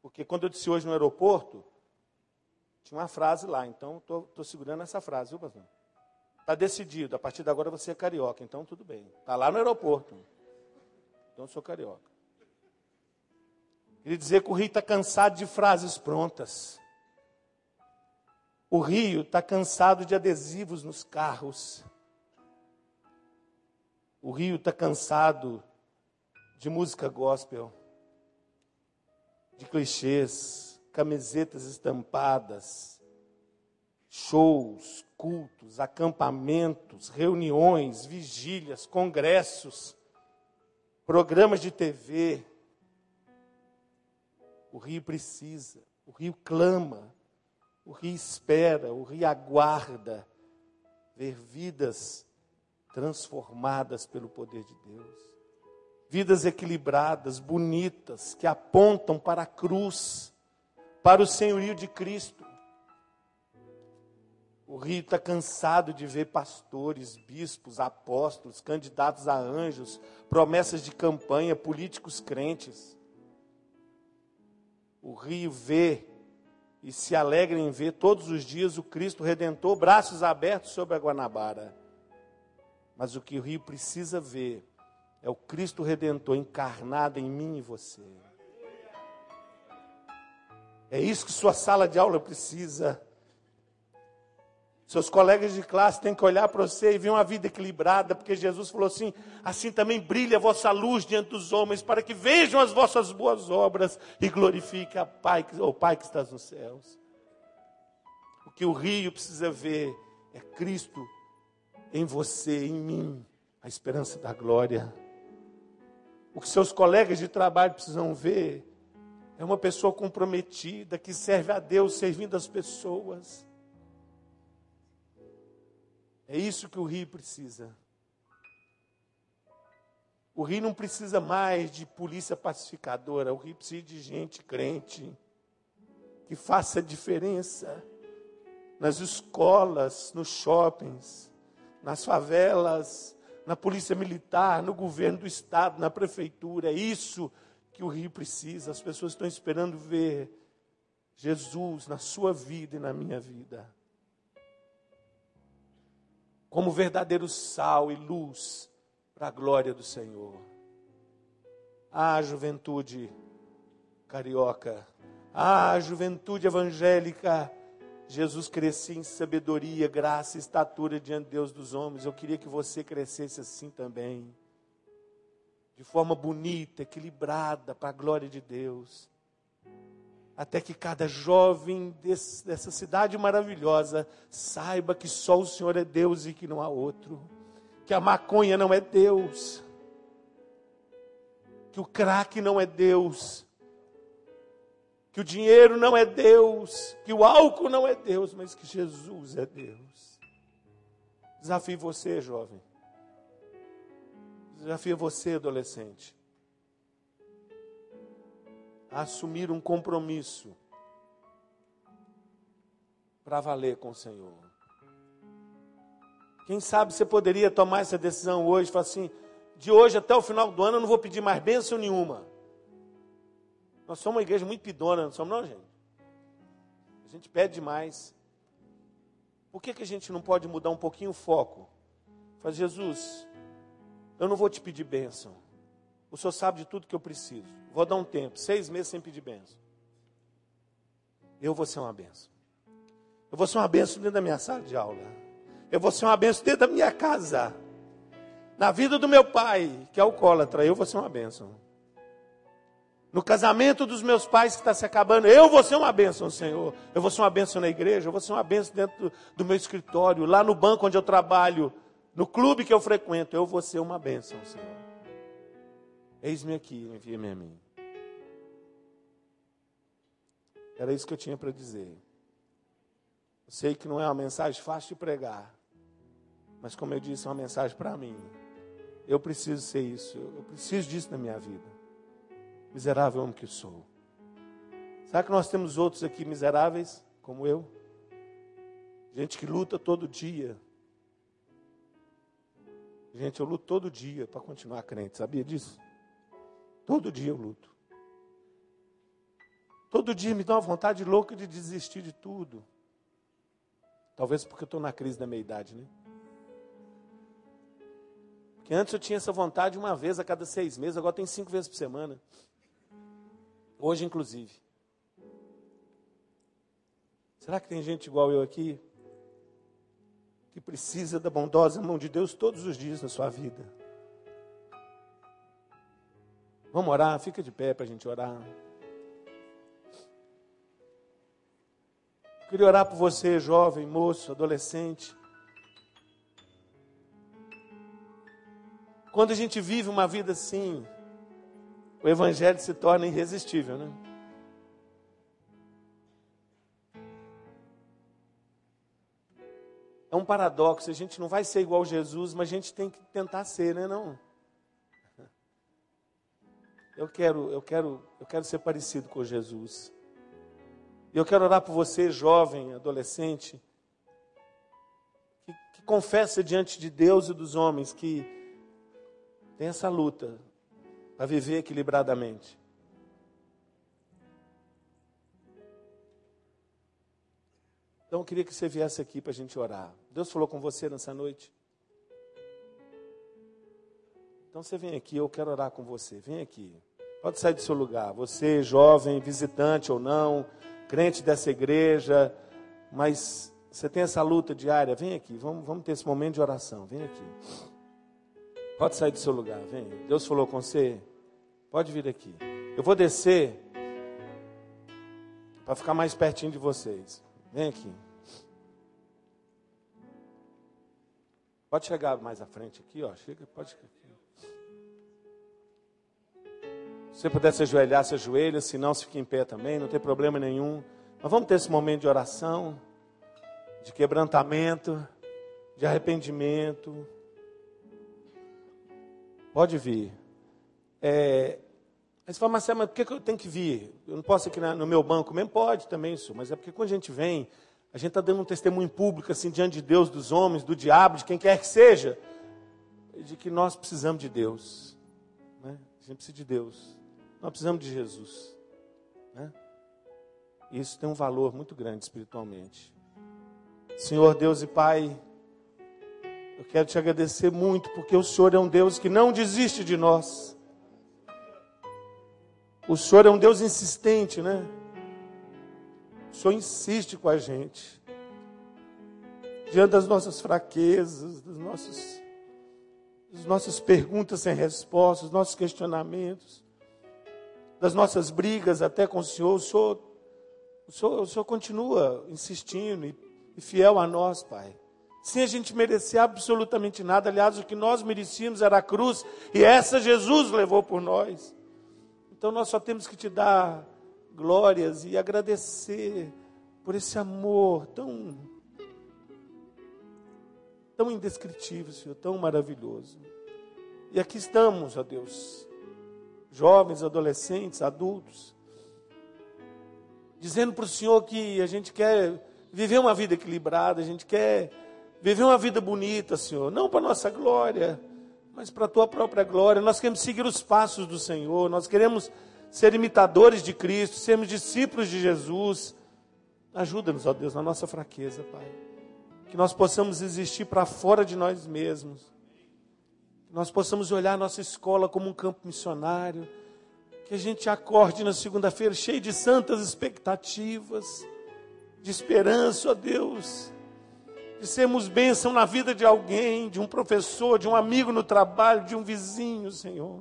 Porque quando eu disse hoje no aeroporto, tinha uma frase lá, então estou segurando essa frase, viu, pastor? Está decidido, a partir de agora você é carioca, então tudo bem. Está lá no aeroporto. Então eu sou carioca. Queria dizer que o Rio está cansado de frases prontas. O Rio está cansado de adesivos nos carros. O Rio está cansado de música gospel, de clichês, camisetas estampadas, shows, cultos, acampamentos, reuniões, vigílias, congressos, programas de TV. O Rio precisa, o Rio clama, o Rio espera, o Rio aguarda ver vidas transformadas pelo poder de Deus. Vidas equilibradas, bonitas, que apontam para a cruz, para o senhorio de Cristo. O Rio está cansado de ver pastores, bispos, apóstolos, candidatos a anjos, promessas de campanha, políticos crentes. O Rio vê e se alegra em ver todos os dias o Cristo Redentor, braços abertos sobre a Guanabara. Mas o que o Rio precisa ver é o Cristo Redentor encarnado em mim e você. É isso que sua sala de aula precisa. Seus colegas de classe têm que olhar para você e ver uma vida equilibrada, porque Jesus falou assim: assim também brilha a vossa luz diante dos homens, para que vejam as vossas boas obras e glorifiquem a Pai, o Pai que está nos céus. O que o rio precisa ver é Cristo em você, em mim, a esperança da glória. O que seus colegas de trabalho precisam ver é uma pessoa comprometida, que serve a Deus servindo as pessoas. É isso que o Rio precisa. O Rio não precisa mais de polícia pacificadora, o Rio precisa de gente crente, que faça diferença nas escolas, nos shoppings, nas favelas, na polícia militar, no governo do estado, na prefeitura. É isso que o Rio precisa. As pessoas estão esperando ver Jesus na sua vida e na minha vida. Como verdadeiro sal e luz para a glória do Senhor. Ah, juventude carioca. Ah, juventude evangélica Jesus crescia em sabedoria, graça e estatura diante de Deus dos homens. Eu queria que você crescesse assim também. De forma bonita, equilibrada, para a glória de Deus. Até que cada jovem desse, dessa cidade maravilhosa saiba que só o Senhor é Deus e que não há outro. Que a maconha não é Deus. Que o crack não é Deus que o dinheiro não é Deus, que o álcool não é Deus, mas que Jesus é Deus. Desafio você, jovem. Desafio você, adolescente. A assumir um compromisso para valer com o Senhor. Quem sabe você poderia tomar essa decisão hoje, falar assim: de hoje até o final do ano eu não vou pedir mais bênção nenhuma. Nós somos uma igreja muito pidona, não somos não, gente? A gente pede demais. Por que, que a gente não pode mudar um pouquinho o foco? Faz, Jesus, eu não vou te pedir bênção. O Senhor sabe de tudo que eu preciso. Vou dar um tempo, seis meses sem pedir bênção. Eu vou ser uma bênção. Eu vou ser uma bênção dentro da minha sala de aula. Eu vou ser uma bênção dentro da minha casa. Na vida do meu pai, que é alcoólatra, eu vou ser uma bênção no casamento dos meus pais que está se acabando, eu vou ser uma bênção, Senhor. Eu vou ser uma bênção na igreja, eu vou ser uma bênção dentro do, meu escritório, lá no banco onde eu trabalho, no clube que eu frequento, eu vou ser uma bênção, Senhor. Eis-me aqui, envia-me a mim. Era isso que eu tinha para dizer. Eu sei que não é uma mensagem fácil de pregar, mas como eu disse, é uma mensagem para mim. Eu preciso ser isso, eu preciso disso na minha vida miserável homem que sou. Será que nós temos outros aqui miseráveis, como eu? Gente que luta todo dia. Gente, eu luto todo dia para continuar crente, sabia disso? Todo dia eu luto. Todo dia me dá uma vontade louca de desistir de tudo. Talvez porque eu estou na crise da meia-idade, né? Que antes eu tinha essa vontade uma vez a cada seis meses, agora tem cinco vezes por semana. Hoje, inclusive. Será que tem gente igual eu aqui? Que precisa da bondosa mão de Deus todos os dias na sua vida. Vamos orar? Fica de pé para a gente orar. Eu queria orar por você, jovem, moço, adolescente. Quando a gente vive uma vida assim, o Evangelho se torna irresistível, né? É um paradoxo, a gente não vai ser igual Jesus, mas a gente tem que tentar ser, né? Não. Eu quero, eu quero, eu quero ser parecido com Jesus. E eu quero orar por você, jovem, adolescente, que, que confessa diante de Deus e dos homens que tem essa luta para viver equilibradamente. Então eu queria que você viesse aqui para a gente orar. Deus falou com você nessa noite? Então você vem aqui, eu quero orar com você. Vem aqui. Pode sair do seu lugar. Você, jovem, visitante ou não, crente dessa igreja, mas você tem essa luta diária, vem aqui. Vamos, vamos ter esse momento de oração. Vem aqui. Pode sair do seu lugar, vem. Deus falou com você. Pode vir aqui. Eu vou descer para ficar mais pertinho de vocês. Vem aqui. Pode chegar mais à frente aqui, ó. Chega, pode. Se você puder se ajoelhar, se ajoelha, se não, se fica em pé também, não tem problema nenhum. Mas vamos ter esse momento de oração, de quebrantamento, de arrependimento. Pode vir. É, aí você fala, Marcelo, mas por que, eu tenho que vir? Eu não posso ir aqui no meu banco mesmo? Pode também, isso. Mas é porque quando a gente vem, a gente está dando um testemunho público, assim, diante de Deus, dos homens, do diabo, de quem quer que seja, de que nós precisamos de Deus. Né? A gente precisa de Deus. Nós precisamos de Jesus. Né? Isso tem um valor muito grande espiritualmente. Senhor Deus e Pai, eu quero te agradecer muito, porque o Senhor é um Deus que não desiste de nós. O Senhor é um Deus insistente, né? O Senhor insiste com a gente. Diante das nossas fraquezas, dos nossos, das nossas perguntas sem respostas, dos nossos questionamentos, das nossas brigas até com o Senhor, o Senhor, o Senhor, o Senhor continua insistindo e, e fiel a nós, Pai sem a gente merecer absolutamente nada. Aliás, o que nós merecíamos era a cruz, e essa Jesus levou por nós. Então nós só temos que te dar glórias e agradecer por esse amor tão tão indescritível, Senhor, tão maravilhoso. E aqui estamos, ó Deus, jovens, adolescentes, adultos, dizendo para o Senhor que a gente quer viver uma vida equilibrada, a gente quer viver uma vida bonita, Senhor, não para nossa glória, mas para a tua própria glória. Nós queremos seguir os passos do Senhor, nós queremos ser imitadores de Cristo, sermos discípulos de Jesus. Ajuda-nos, ó Deus, na nossa fraqueza, Pai. Que nós possamos existir para fora de nós mesmos. Que nós possamos olhar nossa escola como um campo missionário. Que a gente acorde na segunda-feira cheio de santas expectativas, de esperança, ó Deus de sermos bênção na vida de alguém, de um professor, de um amigo no trabalho, de um vizinho, Senhor.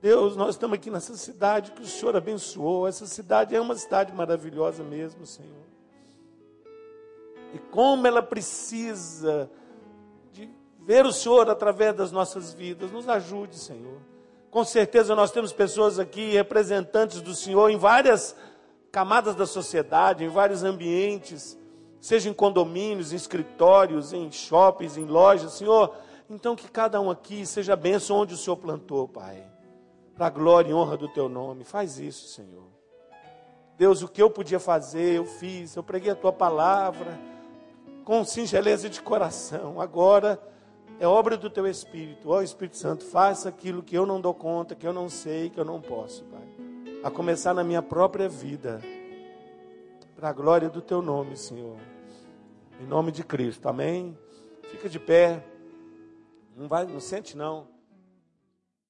Deus, nós estamos aqui nessa cidade que o Senhor abençoou. Essa cidade é uma cidade maravilhosa mesmo, Senhor. E como ela precisa de ver o Senhor através das nossas vidas. Nos ajude, Senhor. Com certeza nós temos pessoas aqui, representantes do Senhor, em várias camadas da sociedade, em vários ambientes, seja em condomínios, em escritórios, em shoppings, em lojas, Senhor. Então que cada um aqui seja benção onde o Senhor plantou, Pai. Para a glória e honra do teu nome. Faz isso, Senhor. Deus, o que eu podia fazer, eu fiz. Eu preguei a tua palavra com singeleza de coração. Agora é obra do teu Espírito. Ó oh, Espírito Santo, faça aquilo que eu não dou conta, que eu não sei, que eu não posso, Pai a começar na minha própria vida, para a glória do teu nome, Senhor. Em nome de Cristo, amém? Fica de pé. Não vai, não sente não.